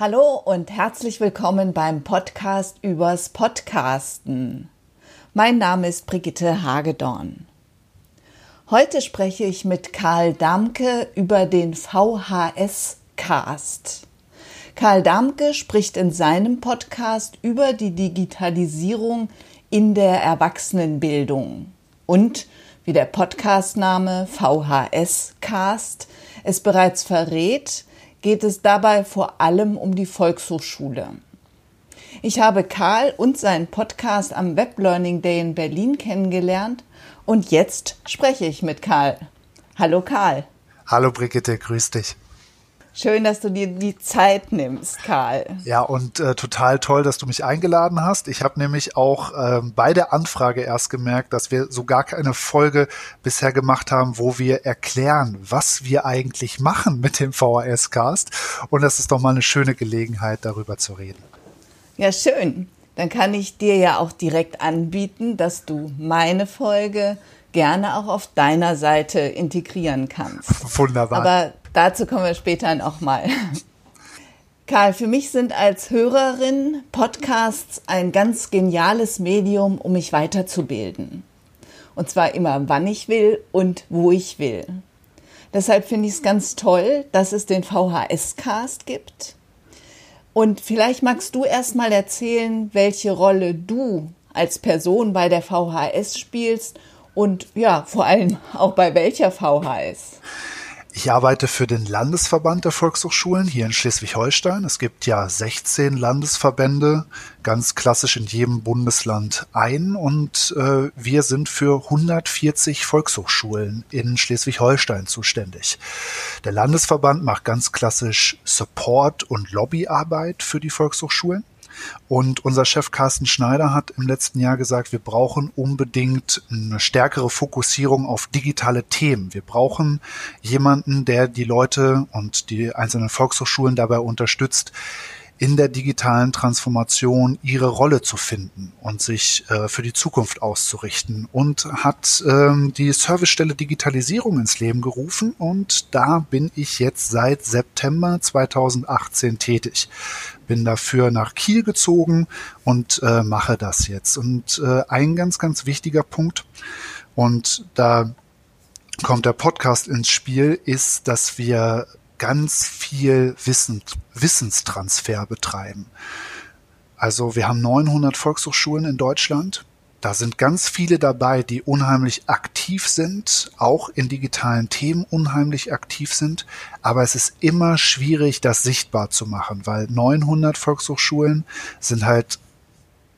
Hallo und herzlich willkommen beim Podcast übers Podcasten. Mein Name ist Brigitte Hagedorn. Heute spreche ich mit Karl Damke über den VHS-Cast. Karl Damke spricht in seinem Podcast über die Digitalisierung in der Erwachsenenbildung und wie der Podcastname VHS-Cast es bereits verrät, geht es dabei vor allem um die Volkshochschule. Ich habe Karl und seinen Podcast am Web Learning Day in Berlin kennengelernt und jetzt spreche ich mit Karl. Hallo Karl. Hallo Brigitte, grüß dich. Schön, dass du dir die Zeit nimmst, Karl. Ja, und äh, total toll, dass du mich eingeladen hast. Ich habe nämlich auch äh, bei der Anfrage erst gemerkt, dass wir so gar keine Folge bisher gemacht haben, wo wir erklären, was wir eigentlich machen mit dem VHS-Cast. Und das ist doch mal eine schöne Gelegenheit, darüber zu reden. Ja, schön. Dann kann ich dir ja auch direkt anbieten, dass du meine Folge gerne auch auf deiner Seite integrieren kannst. Wunderbar. Aber Dazu kommen wir später nochmal. Karl, für mich sind als Hörerin Podcasts ein ganz geniales Medium, um mich weiterzubilden. Und zwar immer, wann ich will und wo ich will. Deshalb finde ich es ganz toll, dass es den VHS-Cast gibt. Und vielleicht magst du erst mal erzählen, welche Rolle du als Person bei der VHS spielst und ja, vor allem auch bei welcher VHS. Ich arbeite für den Landesverband der Volkshochschulen hier in Schleswig-Holstein. Es gibt ja 16 Landesverbände, ganz klassisch in jedem Bundesland ein. Und äh, wir sind für 140 Volkshochschulen in Schleswig-Holstein zuständig. Der Landesverband macht ganz klassisch Support und Lobbyarbeit für die Volkshochschulen. Und unser Chef Carsten Schneider hat im letzten Jahr gesagt, wir brauchen unbedingt eine stärkere Fokussierung auf digitale Themen. Wir brauchen jemanden, der die Leute und die einzelnen Volkshochschulen dabei unterstützt, in der digitalen Transformation ihre Rolle zu finden und sich äh, für die Zukunft auszurichten und hat ähm, die Servicestelle Digitalisierung ins Leben gerufen und da bin ich jetzt seit September 2018 tätig. Bin dafür nach Kiel gezogen und äh, mache das jetzt. Und äh, ein ganz, ganz wichtiger Punkt und da kommt der Podcast ins Spiel, ist, dass wir ganz viel Wissen, Wissenstransfer betreiben. Also wir haben 900 Volkshochschulen in Deutschland. Da sind ganz viele dabei, die unheimlich aktiv sind, auch in digitalen Themen unheimlich aktiv sind. Aber es ist immer schwierig, das sichtbar zu machen, weil 900 Volkshochschulen sind halt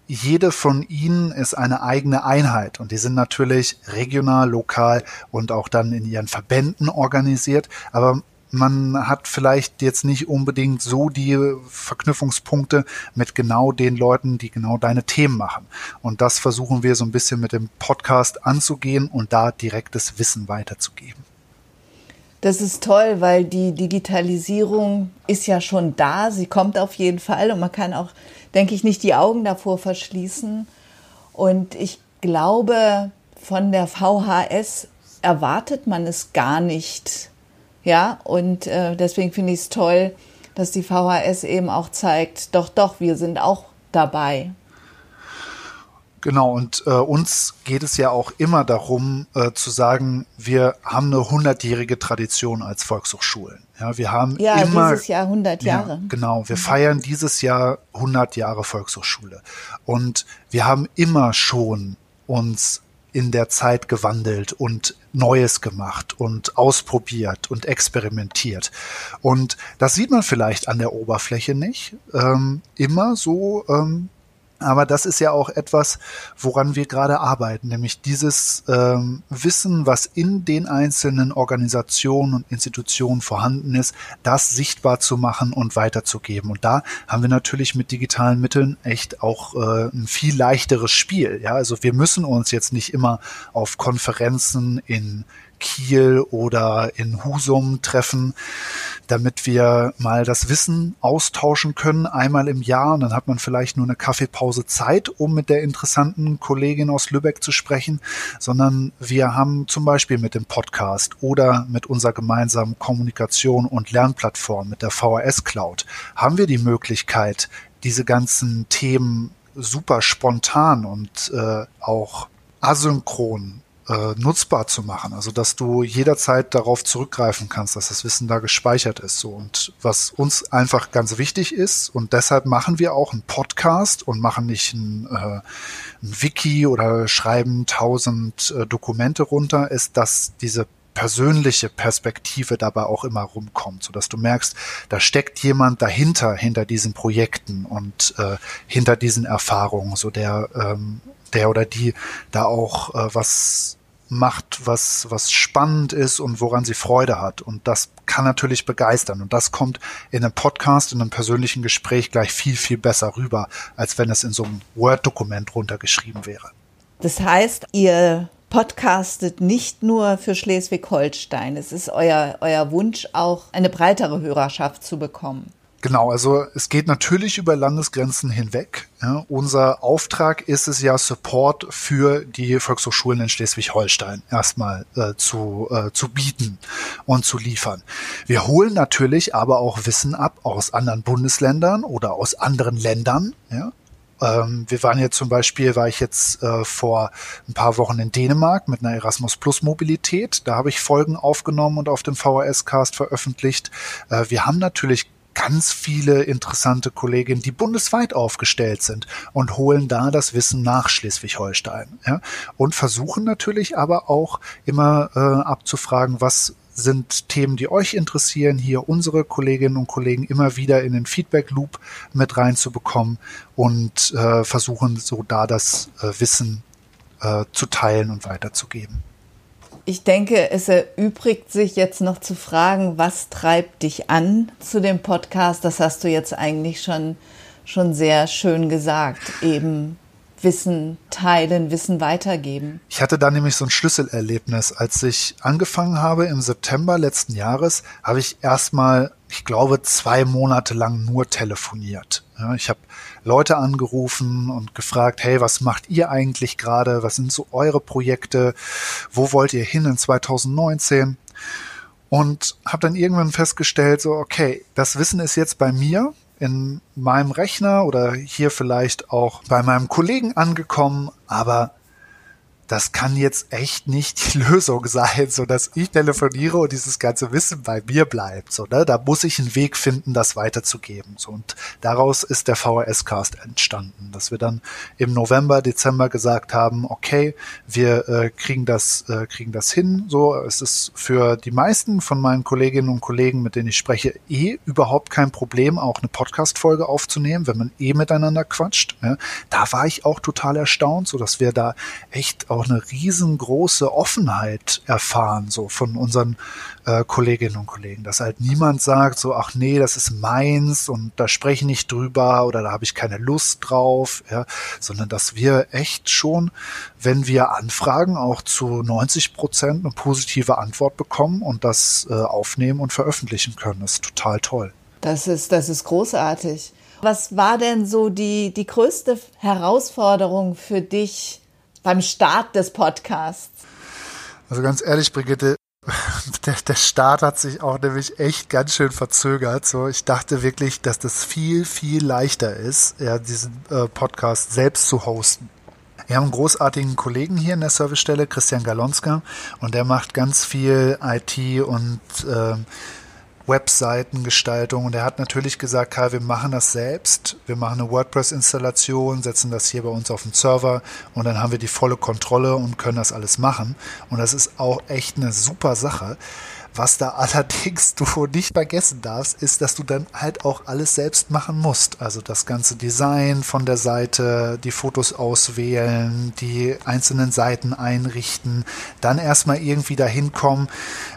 jede von ihnen ist eine eigene Einheit und die sind natürlich regional, lokal und auch dann in ihren Verbänden organisiert. Aber man hat vielleicht jetzt nicht unbedingt so die Verknüpfungspunkte mit genau den Leuten, die genau deine Themen machen. Und das versuchen wir so ein bisschen mit dem Podcast anzugehen und da direktes Wissen weiterzugeben. Das ist toll, weil die Digitalisierung ist ja schon da. Sie kommt auf jeden Fall und man kann auch, denke ich, nicht die Augen davor verschließen. Und ich glaube, von der VHS erwartet man es gar nicht, ja, und äh, deswegen finde ich es toll, dass die VHS eben auch zeigt, doch, doch, wir sind auch dabei. Genau, und äh, uns geht es ja auch immer darum äh, zu sagen, wir haben eine hundertjährige Tradition als Volkshochschulen. Ja, wir haben ja, immer dieses Jahr 100 Jahre. Ja, genau, wir mhm. feiern dieses Jahr 100 Jahre Volkshochschule und wir haben immer schon uns in der Zeit gewandelt und Neues gemacht und ausprobiert und experimentiert. Und das sieht man vielleicht an der Oberfläche nicht ähm, immer so ähm, aber das ist ja auch etwas, woran wir gerade arbeiten, nämlich dieses ähm, Wissen, was in den einzelnen Organisationen und Institutionen vorhanden ist, das sichtbar zu machen und weiterzugeben. Und da haben wir natürlich mit digitalen Mitteln echt auch äh, ein viel leichteres Spiel. Ja, also wir müssen uns jetzt nicht immer auf Konferenzen in Kiel oder in Husum treffen, damit wir mal das Wissen austauschen können, einmal im Jahr. Und dann hat man vielleicht nur eine Kaffeepause Zeit, um mit der interessanten Kollegin aus Lübeck zu sprechen, sondern wir haben zum Beispiel mit dem Podcast oder mit unserer gemeinsamen Kommunikation und Lernplattform, mit der VHS Cloud, haben wir die Möglichkeit, diese ganzen Themen super spontan und äh, auch asynchron äh, nutzbar zu machen. Also dass du jederzeit darauf zurückgreifen kannst, dass das Wissen da gespeichert ist. So und was uns einfach ganz wichtig ist und deshalb machen wir auch einen Podcast und machen nicht ein, äh, ein Wiki oder schreiben tausend äh, Dokumente runter, ist, dass diese persönliche Perspektive dabei auch immer rumkommt, so dass du merkst, da steckt jemand dahinter, hinter diesen Projekten und äh, hinter diesen Erfahrungen, so der ähm, der oder die da auch äh, was macht, was, was spannend ist und woran sie Freude hat. Und das kann natürlich begeistern. Und das kommt in einem Podcast, in einem persönlichen Gespräch gleich viel, viel besser rüber, als wenn es in so einem Word-Dokument runtergeschrieben wäre. Das heißt, ihr podcastet nicht nur für Schleswig-Holstein. Es ist euer, euer Wunsch, auch eine breitere Hörerschaft zu bekommen. Genau, also es geht natürlich über Landesgrenzen hinweg. Ja, unser Auftrag ist es ja, Support für die Volkshochschulen in Schleswig-Holstein erstmal äh, zu, äh, zu bieten und zu liefern. Wir holen natürlich aber auch Wissen ab aus anderen Bundesländern oder aus anderen Ländern. Ja, ähm, wir waren jetzt zum Beispiel, war ich jetzt äh, vor ein paar Wochen in Dänemark mit einer Erasmus Plus Mobilität. Da habe ich Folgen aufgenommen und auf dem VHS-Cast veröffentlicht. Äh, wir haben natürlich ganz viele interessante Kolleginnen, die bundesweit aufgestellt sind und holen da das Wissen nach Schleswig-Holstein. Ja? Und versuchen natürlich aber auch immer äh, abzufragen, was sind Themen, die euch interessieren, hier unsere Kolleginnen und Kollegen immer wieder in den Feedback Loop mit reinzubekommen und äh, versuchen so da das äh, Wissen äh, zu teilen und weiterzugeben. Ich denke, es erübrigt sich jetzt noch zu fragen, was treibt dich an zu dem Podcast? Das hast du jetzt eigentlich schon, schon sehr schön gesagt. Eben Wissen teilen, Wissen weitergeben. Ich hatte da nämlich so ein Schlüsselerlebnis. Als ich angefangen habe im September letzten Jahres, habe ich erstmal, ich glaube, zwei Monate lang nur telefoniert. Ich habe Leute angerufen und gefragt, hey, was macht ihr eigentlich gerade? Was sind so eure Projekte? Wo wollt ihr hin in 2019? Und habe dann irgendwann festgestellt, so, okay, das Wissen ist jetzt bei mir in meinem Rechner oder hier vielleicht auch bei meinem Kollegen angekommen, aber das kann jetzt echt nicht die Lösung sein, so dass ich telefoniere und dieses ganze Wissen bei mir bleibt, so, ne? Da muss ich einen Weg finden, das weiterzugeben, so. Und daraus ist der VHS-Cast entstanden, dass wir dann im November, Dezember gesagt haben, okay, wir äh, kriegen das, äh, kriegen das hin, so. Es ist für die meisten von meinen Kolleginnen und Kollegen, mit denen ich spreche, eh überhaupt kein Problem, auch eine Podcast-Folge aufzunehmen, wenn man eh miteinander quatscht, ja? Da war ich auch total erstaunt, so dass wir da echt auch auch eine riesengroße Offenheit erfahren, so von unseren äh, Kolleginnen und Kollegen, dass halt niemand sagt, so, ach nee, das ist meins und da spreche ich nicht drüber oder da habe ich keine Lust drauf, ja, sondern dass wir echt schon, wenn wir anfragen, auch zu 90 Prozent eine positive Antwort bekommen und das äh, aufnehmen und veröffentlichen können. Das ist total toll. Das ist, das ist großartig. Was war denn so die, die größte Herausforderung für dich beim Start des Podcasts? Also ganz ehrlich, Brigitte, der, der Start hat sich auch nämlich echt ganz schön verzögert. So, ich dachte wirklich, dass das viel, viel leichter ist, ja, diesen äh, Podcast selbst zu hosten. Wir haben einen großartigen Kollegen hier in der Servicestelle, Christian Galonska, und der macht ganz viel IT und äh, Webseitengestaltung und er hat natürlich gesagt, Karl, wir machen das selbst. Wir machen eine WordPress-Installation, setzen das hier bei uns auf den Server und dann haben wir die volle Kontrolle und können das alles machen. Und das ist auch echt eine super Sache. Was da allerdings du nicht vergessen darfst, ist, dass du dann halt auch alles selbst machen musst. Also das ganze Design von der Seite, die Fotos auswählen, die einzelnen Seiten einrichten, dann erstmal irgendwie dahin kommen,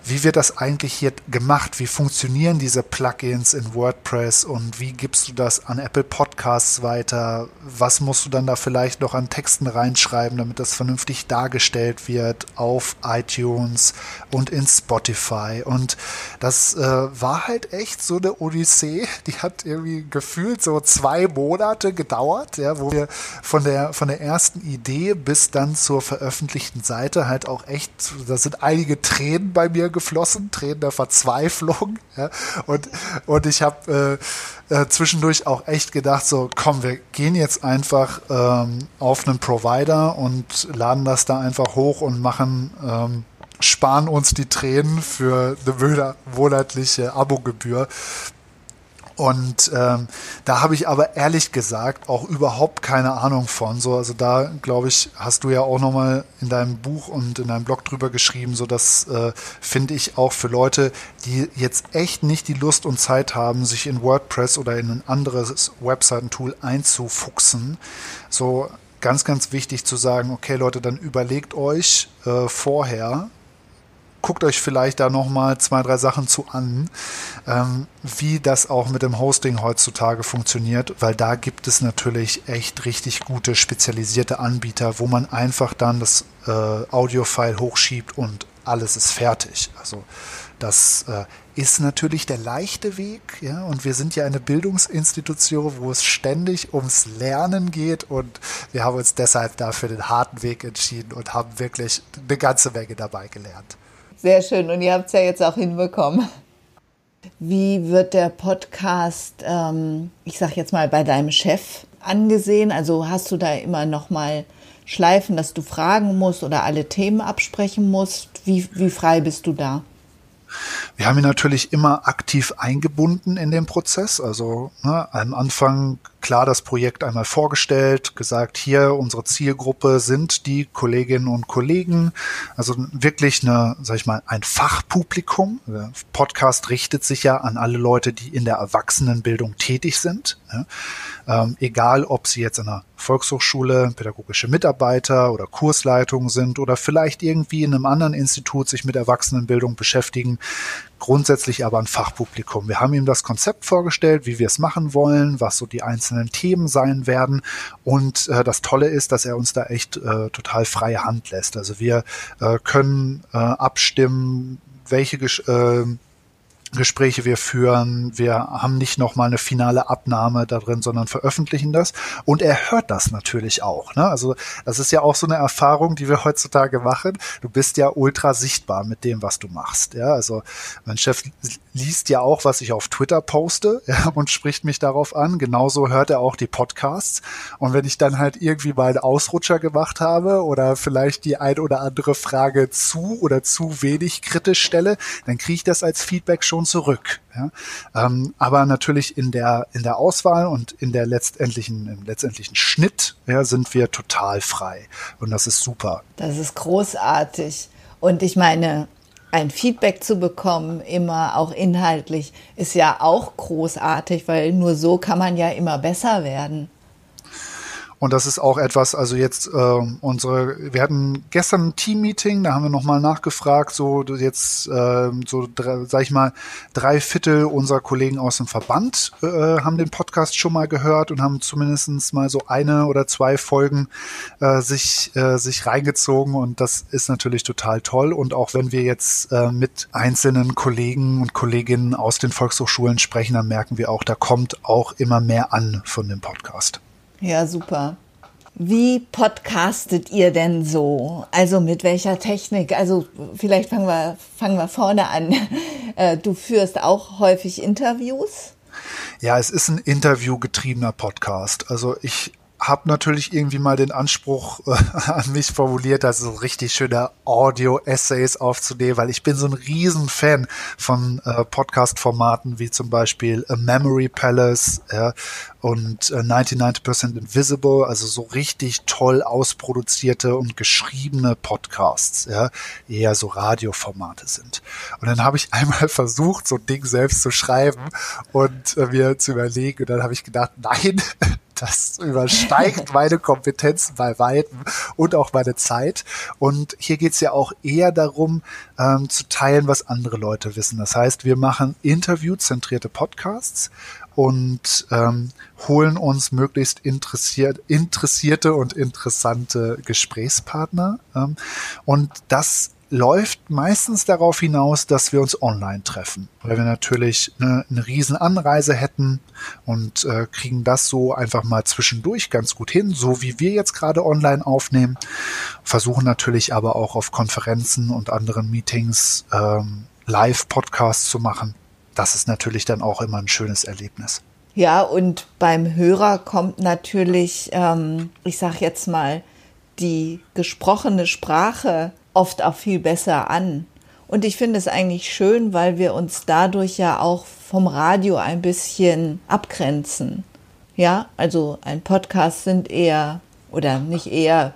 wie wird das eigentlich hier gemacht? Wie funktionieren diese Plugins in WordPress und wie gibst du das an Apple Podcasts weiter? Was musst du dann da vielleicht noch an Texten reinschreiben, damit das vernünftig dargestellt wird auf iTunes und in Spotify? Und das äh, war halt echt so eine Odyssee, die hat irgendwie gefühlt so zwei Monate gedauert, ja, wo wir von der, von der ersten Idee bis dann zur veröffentlichten Seite halt auch echt, da sind einige Tränen bei mir geflossen, Tränen der Verzweiflung. Ja, und, und ich habe äh, äh, zwischendurch auch echt gedacht, so komm, wir gehen jetzt einfach ähm, auf einen Provider und laden das da einfach hoch und machen, ähm, sparen uns die Tränen für eine monatliche Abogebühr. Und ähm, da habe ich aber ehrlich gesagt auch überhaupt keine Ahnung von. So, also da glaube ich, hast du ja auch nochmal in deinem Buch und in deinem Blog drüber geschrieben. So, das äh, finde ich auch für Leute, die jetzt echt nicht die Lust und Zeit haben, sich in WordPress oder in ein anderes Webseitentool einzufuchsen. So ganz, ganz wichtig zu sagen, okay Leute, dann überlegt euch äh, vorher, guckt euch vielleicht da nochmal zwei, drei Sachen zu an, ähm, wie das auch mit dem Hosting heutzutage funktioniert, weil da gibt es natürlich echt richtig gute spezialisierte Anbieter, wo man einfach dann das äh, Audiofile hochschiebt und alles ist fertig. Also das äh, ist natürlich der leichte Weg, ja, und wir sind ja eine Bildungsinstitution, wo es ständig ums Lernen geht und wir haben uns deshalb dafür den harten Weg entschieden und haben wirklich eine ganze Menge dabei gelernt. Sehr schön. Und ihr habt es ja jetzt auch hinbekommen. Wie wird der Podcast, ähm, ich sag jetzt mal, bei deinem Chef angesehen? Also hast du da immer noch mal Schleifen, dass du fragen musst oder alle Themen absprechen musst? Wie, wie frei bist du da? Wir haben ihn natürlich immer aktiv eingebunden in den Prozess. Also ne, am Anfang klar das Projekt einmal vorgestellt, gesagt, hier unsere Zielgruppe sind die Kolleginnen und Kollegen. Also wirklich eine, sag ich mal, ein Fachpublikum. Der Podcast richtet sich ja an alle Leute, die in der Erwachsenenbildung tätig sind. Ja. Ähm, egal, ob sie jetzt in einer Volkshochschule pädagogische Mitarbeiter oder Kursleitung sind oder vielleicht irgendwie in einem anderen Institut sich mit Erwachsenenbildung beschäftigen, grundsätzlich aber ein Fachpublikum. Wir haben ihm das Konzept vorgestellt, wie wir es machen wollen, was so die einzelnen Themen sein werden. Und äh, das Tolle ist, dass er uns da echt äh, total freie Hand lässt. Also wir äh, können äh, abstimmen, welche äh, Gespräche wir führen. Wir haben nicht nochmal eine finale Abnahme da drin, sondern veröffentlichen das. Und er hört das natürlich auch. Ne? Also das ist ja auch so eine Erfahrung, die wir heutzutage machen. Du bist ja ultra sichtbar mit dem, was du machst. Ja, also mein Chef liest ja auch, was ich auf Twitter poste ja, und spricht mich darauf an. Genauso hört er auch die Podcasts. Und wenn ich dann halt irgendwie mal einen Ausrutscher gemacht habe oder vielleicht die ein oder andere Frage zu oder zu wenig kritisch stelle, dann kriege ich das als Feedback schon schon zurück. Ja? Ähm, aber natürlich in der, in der Auswahl und in der letztendlichen, im letztendlichen Schnitt ja, sind wir total frei. Und das ist super. Das ist großartig. Und ich meine, ein Feedback zu bekommen, immer auch inhaltlich, ist ja auch großartig, weil nur so kann man ja immer besser werden. Und das ist auch etwas, also jetzt äh, unsere, wir hatten gestern ein Team-Meeting, da haben wir nochmal nachgefragt, so jetzt, äh, so sag ich mal, drei Viertel unserer Kollegen aus dem Verband äh, haben den Podcast schon mal gehört und haben zumindestens mal so eine oder zwei Folgen äh, sich, äh, sich reingezogen und das ist natürlich total toll. Und auch wenn wir jetzt äh, mit einzelnen Kollegen und Kolleginnen aus den Volkshochschulen sprechen, dann merken wir auch, da kommt auch immer mehr an von dem Podcast. Ja, super. Wie podcastet ihr denn so? Also mit welcher Technik? Also vielleicht fangen wir, fangen wir vorne an. Äh, du führst auch häufig Interviews? Ja, es ist ein interviewgetriebener Podcast. Also ich habe natürlich irgendwie mal den Anspruch äh, an mich formuliert, also so richtig schöne Audio-Essays aufzunehmen, weil ich bin so ein Riesenfan von äh, Podcast-Formaten wie zum Beispiel A Memory Palace ja, und äh, 99% Invisible, also so richtig toll ausproduzierte und geschriebene Podcasts, ja, eher so Radioformate sind. Und dann habe ich einmal versucht, so ein Ding selbst zu schreiben und äh, mir zu überlegen, und dann habe ich gedacht, nein, das übersteigt meine Kompetenzen bei Weitem und auch meine Zeit. Und hier geht's ja auch eher darum, ähm, zu teilen, was andere Leute wissen. Das heißt, wir machen interviewzentrierte Podcasts und ähm, holen uns möglichst interessiert, interessierte und interessante Gesprächspartner. Ähm, und das läuft meistens darauf hinaus, dass wir uns online treffen, weil wir natürlich eine, eine riesen Anreise hätten und äh, kriegen das so einfach mal zwischendurch ganz gut hin, so wie wir jetzt gerade online aufnehmen, versuchen natürlich aber auch auf Konferenzen und anderen Meetings ähm, Live-Podcasts zu machen. Das ist natürlich dann auch immer ein schönes Erlebnis. Ja, und beim Hörer kommt natürlich, ähm, ich sag jetzt mal, die gesprochene Sprache oft auch viel besser an. Und ich finde es eigentlich schön, weil wir uns dadurch ja auch vom Radio ein bisschen abgrenzen. Ja, also ein Podcast sind eher oder nicht eher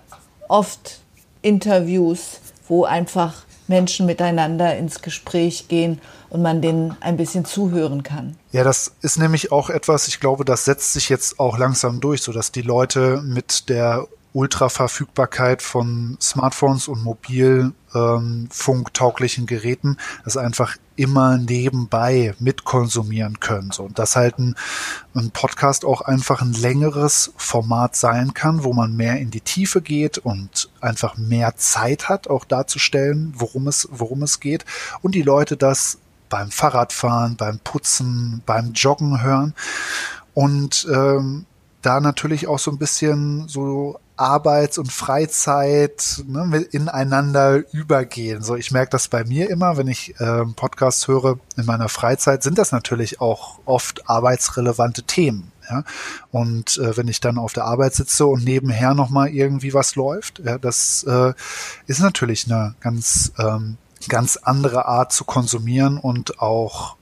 oft Interviews, wo einfach Menschen miteinander ins Gespräch gehen und man denen ein bisschen zuhören kann. Ja, das ist nämlich auch etwas, ich glaube, das setzt sich jetzt auch langsam durch, so dass die Leute mit der Ultraverfügbarkeit von Smartphones und mobilfunktauglichen ähm, Geräten das einfach immer nebenbei mitkonsumieren können. So, und dass halt ein, ein Podcast auch einfach ein längeres Format sein kann, wo man mehr in die Tiefe geht und einfach mehr Zeit hat, auch darzustellen, worum es, worum es geht. Und die Leute das beim Fahrradfahren, beim Putzen, beim Joggen hören. Und ähm, da natürlich auch so ein bisschen so Arbeits- und Freizeit ne, ineinander übergehen. So, ich merke das bei mir immer, wenn ich äh, Podcasts höre in meiner Freizeit, sind das natürlich auch oft arbeitsrelevante Themen. Ja? Und äh, wenn ich dann auf der Arbeit sitze und nebenher nochmal irgendwie was läuft, ja, das äh, ist natürlich eine ganz, ähm, ganz andere Art zu konsumieren und auch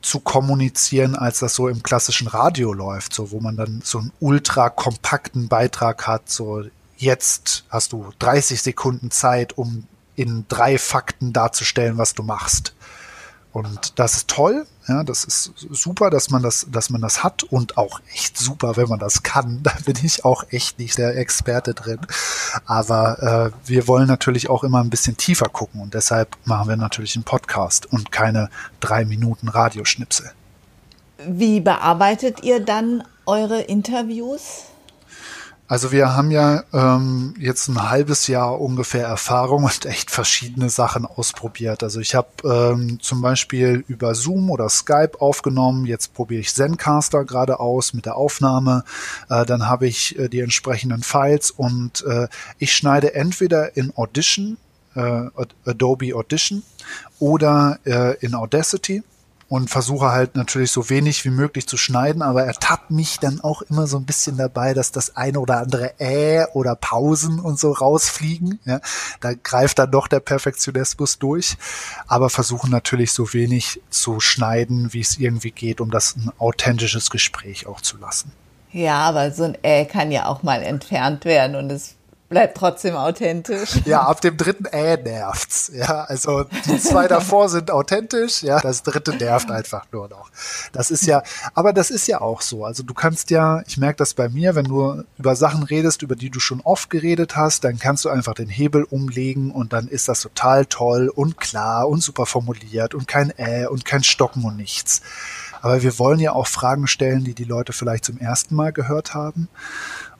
zu kommunizieren, als das so im klassischen Radio läuft, so wo man dann so einen ultra kompakten Beitrag hat, so jetzt hast du 30 Sekunden Zeit, um in drei Fakten darzustellen, was du machst. Und das ist toll, ja, das ist super, dass man das, dass man das hat und auch echt super, wenn man das kann. Da bin ich auch echt nicht der Experte drin. Aber äh, wir wollen natürlich auch immer ein bisschen tiefer gucken und deshalb machen wir natürlich einen Podcast und keine drei Minuten Radioschnipsel. Wie bearbeitet ihr dann eure Interviews? Also wir haben ja ähm, jetzt ein halbes Jahr ungefähr Erfahrung und echt verschiedene Sachen ausprobiert. Also ich habe ähm, zum Beispiel über Zoom oder Skype aufgenommen. Jetzt probiere ich Zencaster gerade aus mit der Aufnahme. Äh, dann habe ich äh, die entsprechenden Files und äh, ich schneide entweder in Audition, äh, Adobe Audition oder äh, in Audacity und versuche halt natürlich so wenig wie möglich zu schneiden, aber er tappt mich dann auch immer so ein bisschen dabei, dass das eine oder andere Äh oder Pausen und so rausfliegen. Ja. Da greift dann doch der Perfektionismus durch, aber versuchen natürlich so wenig zu schneiden, wie es irgendwie geht, um das ein authentisches Gespräch auch zu lassen. Ja, aber so ein Äh kann ja auch mal entfernt werden und es bleibt trotzdem authentisch. Ja, ab dem dritten Äh nervt's. Ja, also die zwei davor sind authentisch, ja, das dritte nervt einfach nur noch. Das ist ja, aber das ist ja auch so. Also du kannst ja, ich merke das bei mir, wenn du über Sachen redest, über die du schon oft geredet hast, dann kannst du einfach den Hebel umlegen und dann ist das total toll und klar und super formuliert und kein Äh und kein Stocken und nichts. Aber wir wollen ja auch Fragen stellen, die die Leute vielleicht zum ersten Mal gehört haben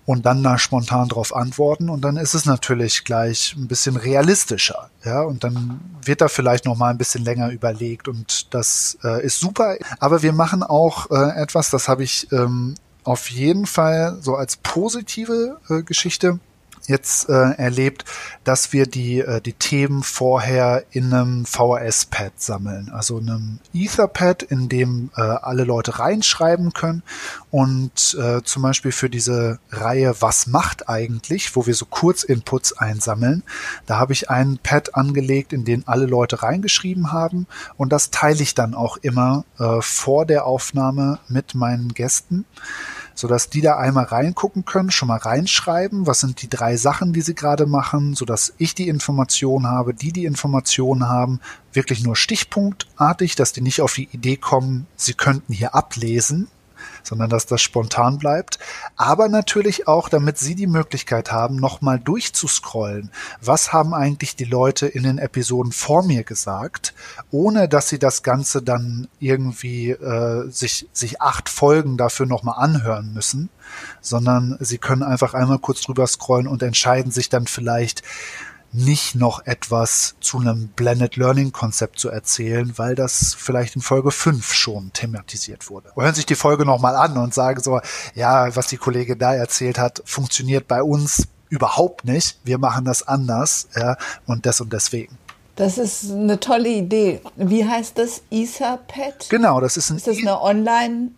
und dann da spontan drauf antworten. Und dann ist es natürlich gleich ein bisschen realistischer, ja, und dann wird da vielleicht noch mal ein bisschen länger überlegt und das äh, ist super, aber wir machen auch äh, etwas, das habe ich ähm, auf jeden Fall so als positive äh, Geschichte jetzt äh, erlebt, dass wir die, äh, die Themen vorher in einem VHS-Pad sammeln, also einem Etherpad, in dem äh, alle Leute reinschreiben können und äh, zum Beispiel für diese Reihe Was macht eigentlich, wo wir so Kurzinputs einsammeln, da habe ich ein Pad angelegt, in den alle Leute reingeschrieben haben und das teile ich dann auch immer äh, vor der Aufnahme mit meinen Gästen sodass die da einmal reingucken können, schon mal reinschreiben, was sind die drei Sachen, die sie gerade machen, sodass ich die Information habe, die die Information haben, wirklich nur stichpunktartig, dass die nicht auf die Idee kommen, sie könnten hier ablesen, sondern dass das spontan bleibt. Aber natürlich auch, damit Sie die Möglichkeit haben, nochmal durchzuscrollen. Was haben eigentlich die Leute in den Episoden vor mir gesagt, ohne dass sie das Ganze dann irgendwie äh, sich, sich acht Folgen dafür nochmal anhören müssen, sondern Sie können einfach einmal kurz drüber scrollen und entscheiden sich dann vielleicht, nicht noch etwas zu einem Blended Learning Konzept zu erzählen, weil das vielleicht in Folge 5 schon thematisiert wurde. hören sich die Folge nochmal an und sagen so, ja, was die Kollegin da erzählt hat, funktioniert bei uns überhaupt nicht. Wir machen das anders, ja, und das und deswegen. Das ist eine tolle Idee. Wie heißt das? Etherpad? Genau, das ist ein. Ist das eine Online-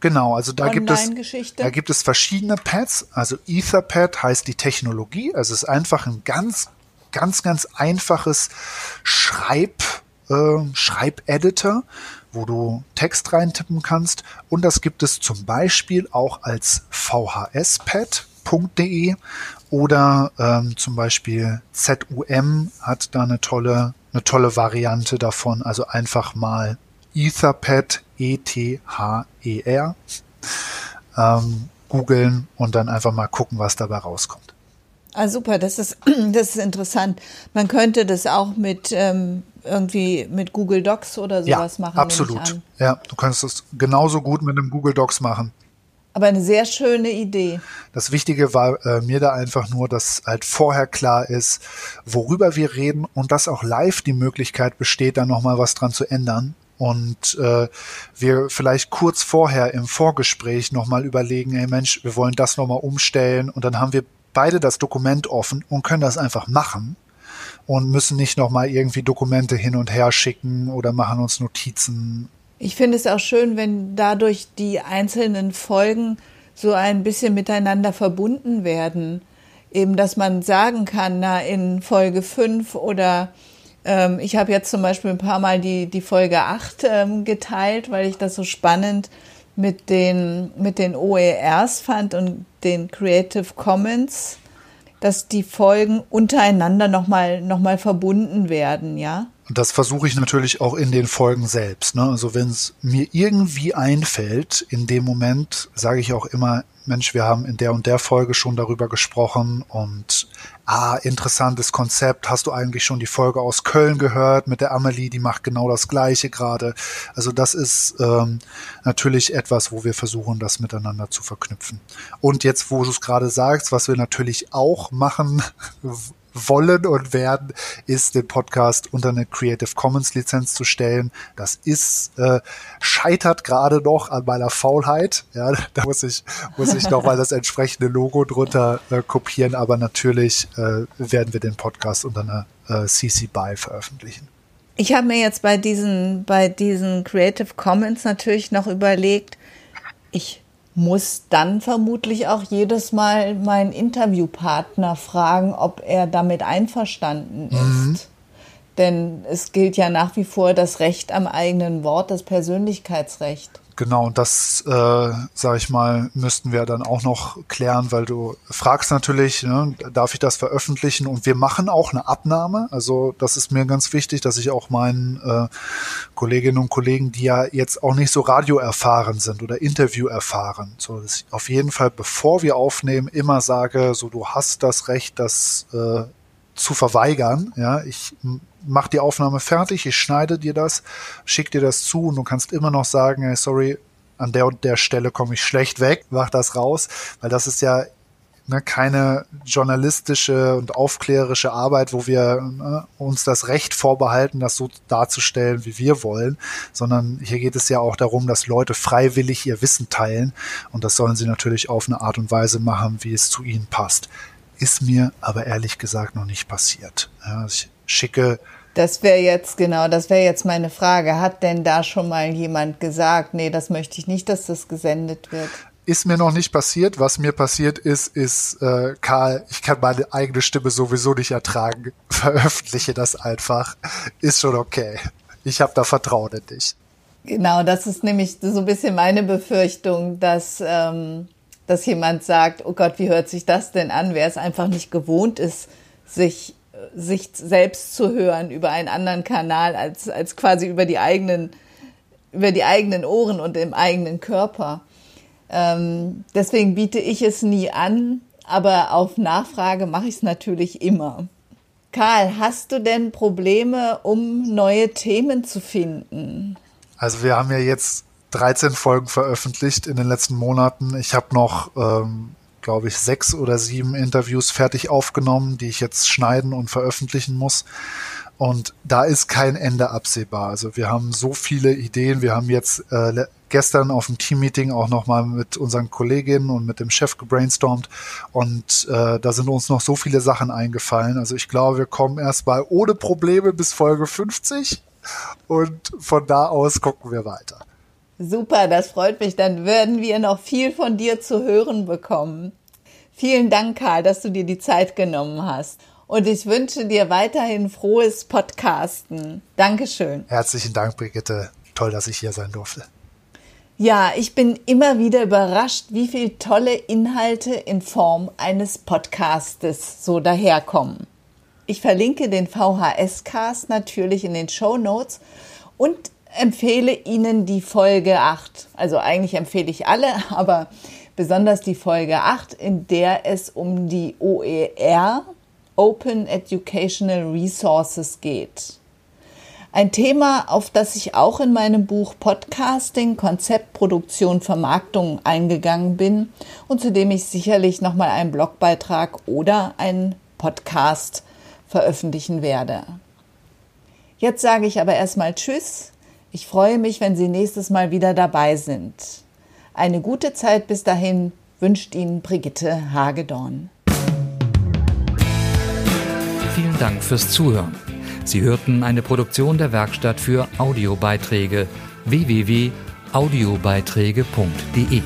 Genau, also da gibt es da gibt es verschiedene Pads. Also Etherpad heißt die Technologie. Also es ist einfach ein ganz ganz, ganz einfaches Schreib, äh, Schreibeditor, wo du Text reintippen kannst. Und das gibt es zum Beispiel auch als VHSpad.de oder ähm, zum Beispiel ZUM hat da eine tolle, eine tolle Variante davon. Also einfach mal Etherpad, E-T-H-E-R, ähm, googeln und dann einfach mal gucken, was dabei rauskommt. Ah, super, das ist, das ist interessant. Man könnte das auch mit ähm, irgendwie mit Google Docs oder sowas ja, machen. Absolut. Ja, du kannst das genauso gut mit einem Google Docs machen. Aber eine sehr schöne Idee. Das Wichtige war äh, mir da einfach nur, dass halt vorher klar ist, worüber wir reden und dass auch live die Möglichkeit besteht, da nochmal was dran zu ändern. Und äh, wir vielleicht kurz vorher im Vorgespräch nochmal überlegen, hey Mensch, wir wollen das nochmal umstellen und dann haben wir beide das Dokument offen und können das einfach machen und müssen nicht nochmal irgendwie Dokumente hin und her schicken oder machen uns Notizen. Ich finde es auch schön, wenn dadurch die einzelnen Folgen so ein bisschen miteinander verbunden werden. Eben, dass man sagen kann, na, in Folge 5 oder ähm, ich habe jetzt zum Beispiel ein paar Mal die, die Folge 8 ähm, geteilt, weil ich das so spannend mit den, mit den OERs fand und den Creative Commons, dass die Folgen untereinander nochmal noch mal verbunden werden, ja? Und das versuche ich natürlich auch in den Folgen selbst. Ne? Also wenn es mir irgendwie einfällt, in dem Moment sage ich auch immer, Mensch, wir haben in der und der Folge schon darüber gesprochen und ah, interessantes Konzept. Hast du eigentlich schon die Folge aus Köln gehört mit der Amelie? Die macht genau das Gleiche gerade. Also das ist ähm, natürlich etwas, wo wir versuchen, das miteinander zu verknüpfen. Und jetzt, wo du es gerade sagst, was wir natürlich auch machen wollen und werden, ist den Podcast unter eine Creative Commons Lizenz zu stellen. Das ist äh, scheitert gerade noch an meiner Faulheit. Ja, da muss ich muss ich noch mal das entsprechende Logo drunter äh, kopieren. Aber natürlich äh, werden wir den Podcast unter einer äh, CC BY veröffentlichen. Ich habe mir jetzt bei diesen bei diesen Creative Commons natürlich noch überlegt, ich muss dann vermutlich auch jedes Mal meinen Interviewpartner fragen, ob er damit einverstanden mhm. ist. Denn es gilt ja nach wie vor das Recht am eigenen Wort, das Persönlichkeitsrecht. Genau, und das, äh, sage ich mal, müssten wir dann auch noch klären, weil du fragst natürlich, ne, darf ich das veröffentlichen? Und wir machen auch eine Abnahme. Also das ist mir ganz wichtig, dass ich auch meinen äh, Kolleginnen und Kollegen, die ja jetzt auch nicht so radio erfahren sind oder Interview erfahren, so dass ich auf jeden Fall, bevor wir aufnehmen, immer sage, so du hast das Recht, das äh, zu verweigern. Ja, ich mach die Aufnahme fertig, ich schneide dir das, schick dir das zu und du kannst immer noch sagen, hey, sorry, an der und der Stelle komme ich schlecht weg, mach das raus, weil das ist ja ne, keine journalistische und aufklärerische Arbeit, wo wir ne, uns das Recht vorbehalten, das so darzustellen, wie wir wollen, sondern hier geht es ja auch darum, dass Leute freiwillig ihr Wissen teilen und das sollen sie natürlich auf eine Art und Weise machen, wie es zu ihnen passt. Ist mir aber ehrlich gesagt noch nicht passiert. Ja, ich schicke das wäre jetzt genau, das wäre jetzt meine Frage. Hat denn da schon mal jemand gesagt, nee, das möchte ich nicht, dass das gesendet wird? Ist mir noch nicht passiert. Was mir passiert ist, ist, äh, Karl, ich kann meine eigene Stimme sowieso nicht ertragen. Veröffentliche das einfach. Ist schon okay. Ich habe da Vertrauen in dich. Genau, das ist nämlich so ein bisschen meine Befürchtung, dass, ähm, dass jemand sagt, oh Gott, wie hört sich das denn an? Wer es einfach nicht gewohnt ist, sich sich selbst zu hören über einen anderen Kanal als, als quasi über die eigenen, über die eigenen Ohren und im eigenen Körper. Ähm, deswegen biete ich es nie an, aber auf Nachfrage mache ich es natürlich immer. Karl, hast du denn Probleme, um neue Themen zu finden? Also wir haben ja jetzt 13 Folgen veröffentlicht in den letzten Monaten. Ich habe noch ähm, glaube ich, sechs oder sieben Interviews fertig aufgenommen, die ich jetzt schneiden und veröffentlichen muss. Und da ist kein Ende absehbar. Also wir haben so viele Ideen. Wir haben jetzt äh, gestern auf dem Teammeeting auch nochmal mit unseren Kolleginnen und mit dem Chef gebrainstormt. Und äh, da sind uns noch so viele Sachen eingefallen. Also ich glaube, wir kommen erstmal ohne Probleme bis Folge 50. Und von da aus gucken wir weiter. Super, das freut mich. Dann werden wir noch viel von dir zu hören bekommen. Vielen Dank, Karl, dass du dir die Zeit genommen hast. Und ich wünsche dir weiterhin frohes Podcasten. Dankeschön. Herzlichen Dank, Brigitte. Toll, dass ich hier sein durfte. Ja, ich bin immer wieder überrascht, wie viele tolle Inhalte in Form eines Podcastes so daherkommen. Ich verlinke den VHS-Cast natürlich in den Show Notes und empfehle Ihnen die Folge 8. Also eigentlich empfehle ich alle, aber besonders die Folge 8, in der es um die OER, Open Educational Resources geht. Ein Thema, auf das ich auch in meinem Buch Podcasting, Konzept, Produktion, Vermarktung eingegangen bin und zu dem ich sicherlich nochmal einen Blogbeitrag oder einen Podcast veröffentlichen werde. Jetzt sage ich aber erstmal Tschüss. Ich freue mich, wenn Sie nächstes Mal wieder dabei sind. Eine gute Zeit bis dahin wünscht Ihnen Brigitte Hagedorn. Vielen Dank fürs Zuhören. Sie hörten eine Produktion der Werkstatt für Audiobeiträge www.audiobeiträge.de.